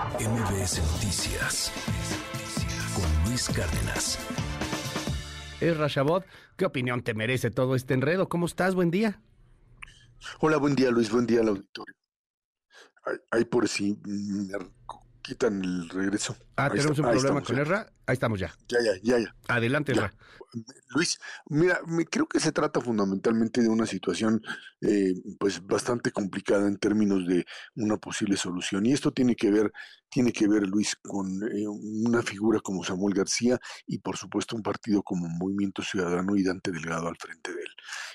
MBS Noticias con Luis Cárdenas. Es Rashabot, ¿qué opinión te merece todo este enredo? ¿Cómo estás? Buen día. Hola, buen día Luis, buen día al auditorio. Ahí por si me quitan el regreso. Ah, tenemos un problema con Erra. Ahí estamos ya. Ya, ya, ya, ya. Adelante, Erra. Luis, mira, me, creo que se trata fundamentalmente de una situación eh, pues bastante complicada en términos de una posible solución. Y esto tiene que ver, tiene que ver, Luis, con eh, una figura como Samuel García y por supuesto un partido como Movimiento Ciudadano y Dante Delgado al frente de él.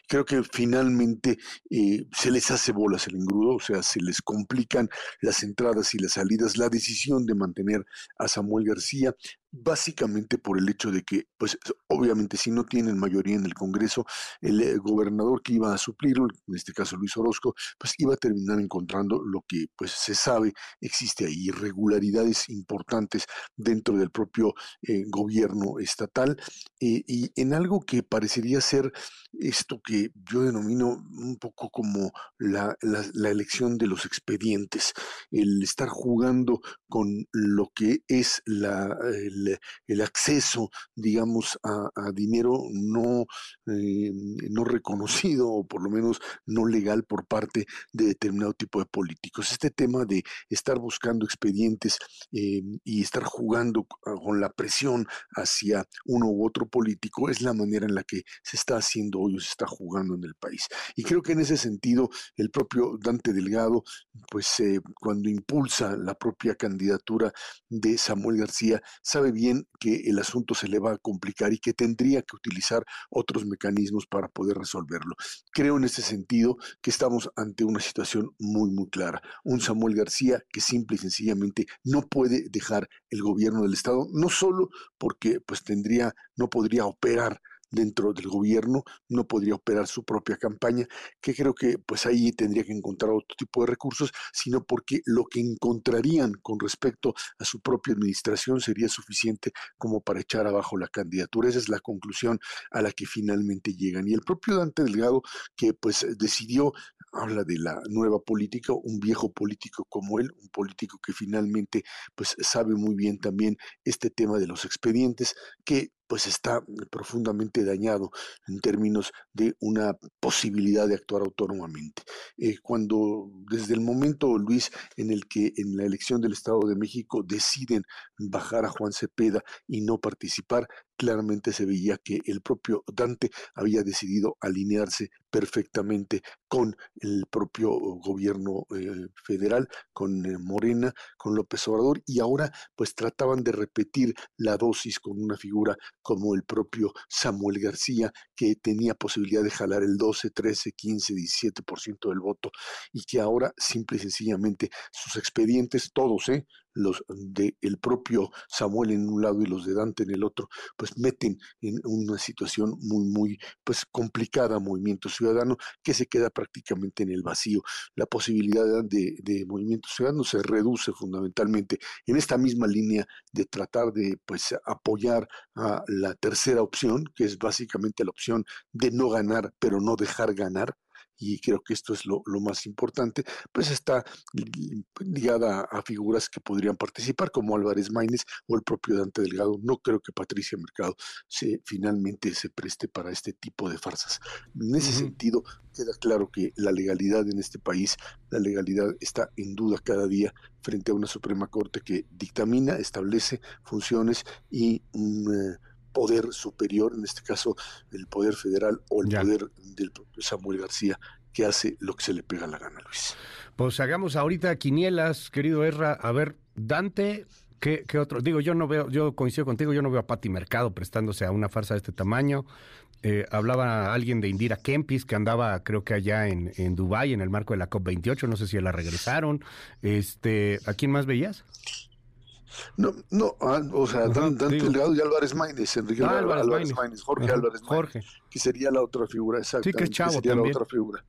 Creo que finalmente eh, se les hace bolas el engrudo, o sea, se les complican las entradas y las salidas. La decisión de mantener a Samuel García básicamente por el hecho de que, pues obviamente si no tienen mayoría en el Congreso, el eh, gobernador que iba a suplirlo, en este caso Luis Orozco, pues iba a terminar encontrando lo que pues se sabe existe ahí, irregularidades importantes dentro del propio eh, gobierno estatal eh, y en algo que parecería ser esto que yo denomino un poco como la, la, elección de los expedientes, el estar jugando con lo que es la, el, acceso, digamos, a, dinero no, eh, no reconocido o por lo menos no legal por parte de determinado tipo de políticos. Este tema de estar buscando expedientes eh, y estar jugando con la presión hacia uno u otro político es la manera en la que se está haciendo hoy o se está jugando en el país. Y creo que en ese sentido el propio Dante Delgado, pues eh, cuando impulsa la propia candidatura de Samuel García, sabe bien que el asunto se le va a complicar y que tendría que utilizar otros mecanismos para poder resolverlo. Creo en ese sentido que estamos ante una situación muy, muy clara. Un Samuel García que simple y sencillamente no puede dejar el gobierno del Estado, no solo porque pues tendría, no podría operar dentro del gobierno, no podría operar su propia campaña, que creo que pues ahí tendría que encontrar otro tipo de recursos, sino porque lo que encontrarían con respecto a su propia administración sería suficiente como para echar abajo la candidatura. Esa es la conclusión a la que finalmente llegan. Y el propio Dante Delgado, que pues decidió habla de la nueva política, un viejo político como él, un político que finalmente pues sabe muy bien también este tema de los expedientes, que pues está profundamente dañado en términos de una posibilidad de actuar autónomamente. Eh, cuando desde el momento, Luis, en el que en la elección del Estado de México deciden bajar a Juan Cepeda y no participar, claramente se veía que el propio Dante había decidido alinearse perfectamente con el propio gobierno eh, federal, con eh, Morena, con López Obrador, y ahora pues trataban de repetir la dosis con una figura como el propio Samuel García, que tenía posibilidad de jalar el 12, 13, 15, 17% del voto, y que ahora simple y sencillamente sus expedientes, todos, ¿eh? los de el propio Samuel en un lado y los de Dante en el otro, pues meten en una situación muy, muy pues complicada Movimiento Ciudadano que se queda prácticamente en el vacío. La posibilidad de, de Movimiento Ciudadano se reduce fundamentalmente en esta misma línea de tratar de pues apoyar a la tercera opción, que es básicamente la opción de no ganar, pero no dejar ganar, y creo que esto es lo, más importante, pues está ligada a, figuras que podrían participar, como Álvarez Maínez o el propio Dante Delgado. No creo que Patricia Mercado se, finalmente se preste para este tipo de farsas. En ese sentido, queda claro que la legalidad en este país, la legalidad está en duda cada día frente a una Suprema Corte que dictamina, establece funciones y un... Poder superior, en este caso el poder federal o el poder del propio Samuel García, que hace lo que se le pega la gana, Luis. Pues hagamos ahorita quinielas, querido Erra. A ver, Dante, ¿qué, otro? Digo, yo no veo, yo coincido contigo, yo no veo a Pati Mercado prestándose a una farsa de este tamaño. Eh, hablaba alguien de Indira Kempis, que andaba, creo que allá en, en Dubái, en el marco de la COP28, no sé si la regresaron. Este, ¿A quién más veías? No, no, ah, o sea, Dante Delgado y Álvarez Maínez, Enrique ah, Álvarez, Maínez, Jorge Álvarez Maínez, que sería la otra figura, exactamente. Sí, que es chavo sería también. la otra figura.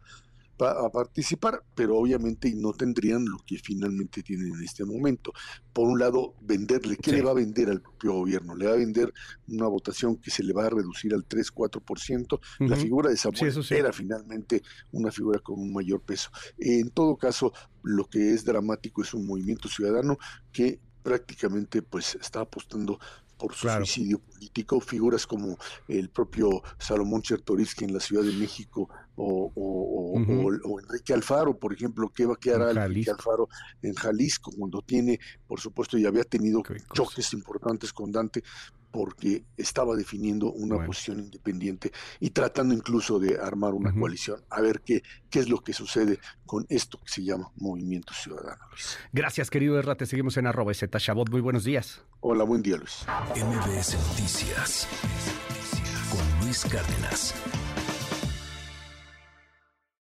a participar, pero obviamente no tendrían lo que finalmente tienen en este momento. Por un lado, venderle, ¿qué le va a vender al propio gobierno? Le va a vender una votación que se le va a reducir al 3-4%. La figura de Samuel era finalmente una figura con un mayor peso. En todo caso, lo que es dramático es un movimiento ciudadano que prácticamente pues está apostando por su suicidio político, figuras como el propio Salomón Chertorivsky en la Ciudad de México o, o, Enrique Alfaro, por ejemplo, ¿qué va a quedar Enrique Alfaro en Jalisco cuando tiene, por supuesto, ya había tenido choques importantes con Dante, porque estaba definiendo una posición independiente y tratando incluso de armar una coalición, a ver qué, qué es lo que sucede con esto que se llama Movimiento Ciudadano. Gracias, querido Erra, te seguimos en arroba Chabot. Muy buenos días. Hola, buen día, Luis. MBS Noticias con Luis Cárdenas.